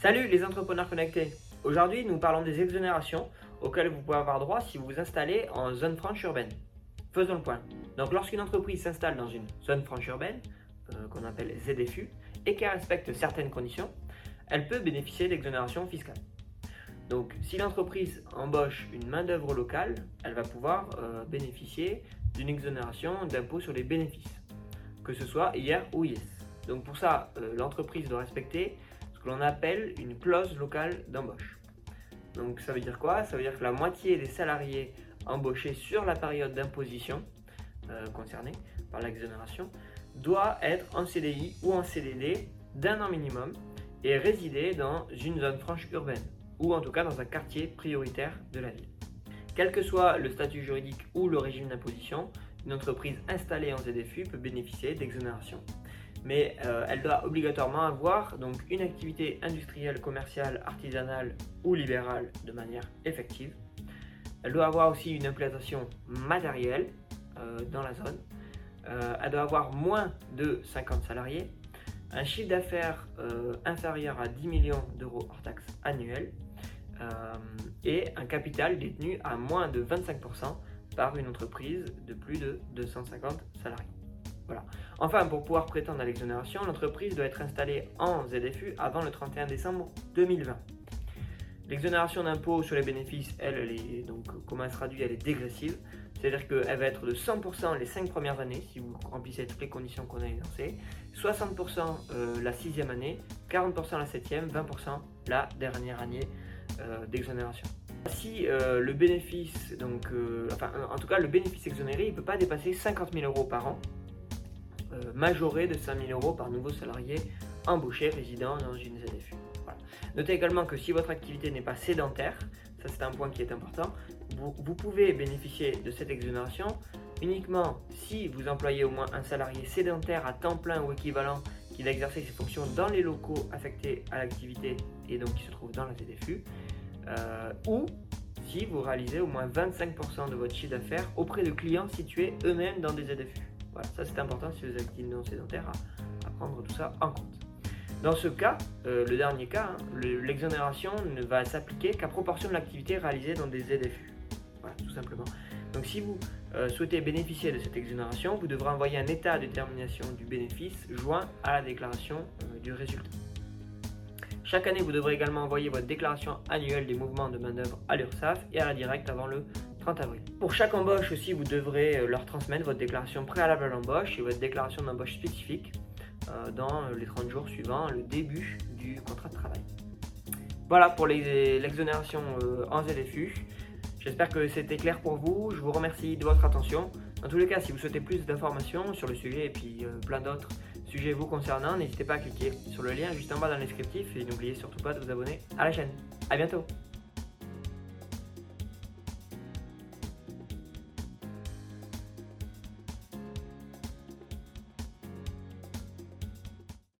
Salut les entrepreneurs connectés Aujourd'hui nous parlons des exonérations auxquelles vous pouvez avoir droit si vous vous installez en zone franche urbaine. Faisons le point. Donc lorsqu'une entreprise s'installe dans une zone franche urbaine, euh, qu'on appelle ZFU, et qu'elle respecte certaines conditions, elle peut bénéficier d'exonérations fiscales. Donc si l'entreprise embauche une main-d'œuvre locale, elle va pouvoir euh, bénéficier d'une exonération d'impôt sur les bénéfices, que ce soit IR ou IS. Donc pour ça, euh, l'entreprise doit respecter ce que l'on appelle une clause locale d'embauche. Donc ça veut dire quoi? Ça veut dire que la moitié des salariés embauchés sur la période d'imposition euh, concernée par l'exonération doit être en CDI ou en CDD d'un an minimum et résider dans une zone franche urbaine ou en tout cas dans un quartier prioritaire de la ville. Quel que soit le statut juridique ou le régime d'imposition, une entreprise installée en ZFU peut bénéficier d'exonération mais euh, elle doit obligatoirement avoir donc une activité industrielle, commerciale, artisanale ou libérale de manière effective. Elle doit avoir aussi une implantation matérielle euh, dans la zone. Euh, elle doit avoir moins de 50 salariés, un chiffre d'affaires inférieur à 10 millions d'euros hors taxes annuels et un capital détenu à moins de 25% par une entreprise de plus de 250 salariés. Enfin, pour pouvoir prétendre à l'exonération, l'entreprise doit être installée en ZFU avant le 31 décembre 2020. L'exonération d'impôt sur les bénéfices, elle, est donc, comment elle se traduit, elle est dégressive. C'est-à-dire qu'elle va être de 100% les 5 premières années, si vous remplissez toutes les conditions qu'on a énoncées, 60% euh, la sixième année, 40% la septième, 20% la dernière année euh, d'exonération. Si euh, le bénéfice, donc, enfin, en tout cas, le bénéfice exonéré, il ne peut pas dépasser 50 000 euros par an, euh, majoré de 5000 euros par nouveau salarié embauché résidant dans une ZFU. Notez également que si votre activité n'est pas sédentaire, ça c'est un point qui est important, vous, vous, pouvez bénéficier de cette exonération uniquement si vous employez au moins un salarié sédentaire à temps plein ou équivalent qui va exercer ses fonctions dans les locaux affectés à l'activité et donc qui se trouve dans la ZFU, euh, ou si vous réalisez au moins 25% de votre chiffre d'affaires auprès de clients situés eux-mêmes dans des ZFU. Voilà, ça c'est important si vous êtes actif non sédentaire à, prendre tout ça en compte. Dans ce cas, euh, le dernier cas, hein, l'exonération ne va s'appliquer qu'à proportion de l'activité réalisée dans des ZFU. Voilà, tout simplement. Donc si vous euh, souhaitez bénéficier de cette exonération, vous devrez envoyer un état de détermination du bénéfice joint à la déclaration euh, du résultat. Chaque année, vous devrez également envoyer votre déclaration annuelle des mouvements de main-d'œuvre à l'URSSAF et à la directe avant le Pour chaque embauche aussi, vous devrez euh, leur transmettre votre déclaration préalable à l'embauche et votre déclaration d'embauche spécifique euh, dans les 30 jours suivant le début du contrat de travail. Voilà pour l'exonération euh, en ZFU. J'espère que c'était clair pour vous. Je vous remercie de votre attention. Dans tous les cas, si vous souhaitez plus d'informations sur le sujet et puis plein d'autres sujets vous concernant, n'hésitez pas à cliquer sur le lien juste en bas dans le descriptif et n'oubliez surtout pas de vous abonner à la chaîne. A bientôt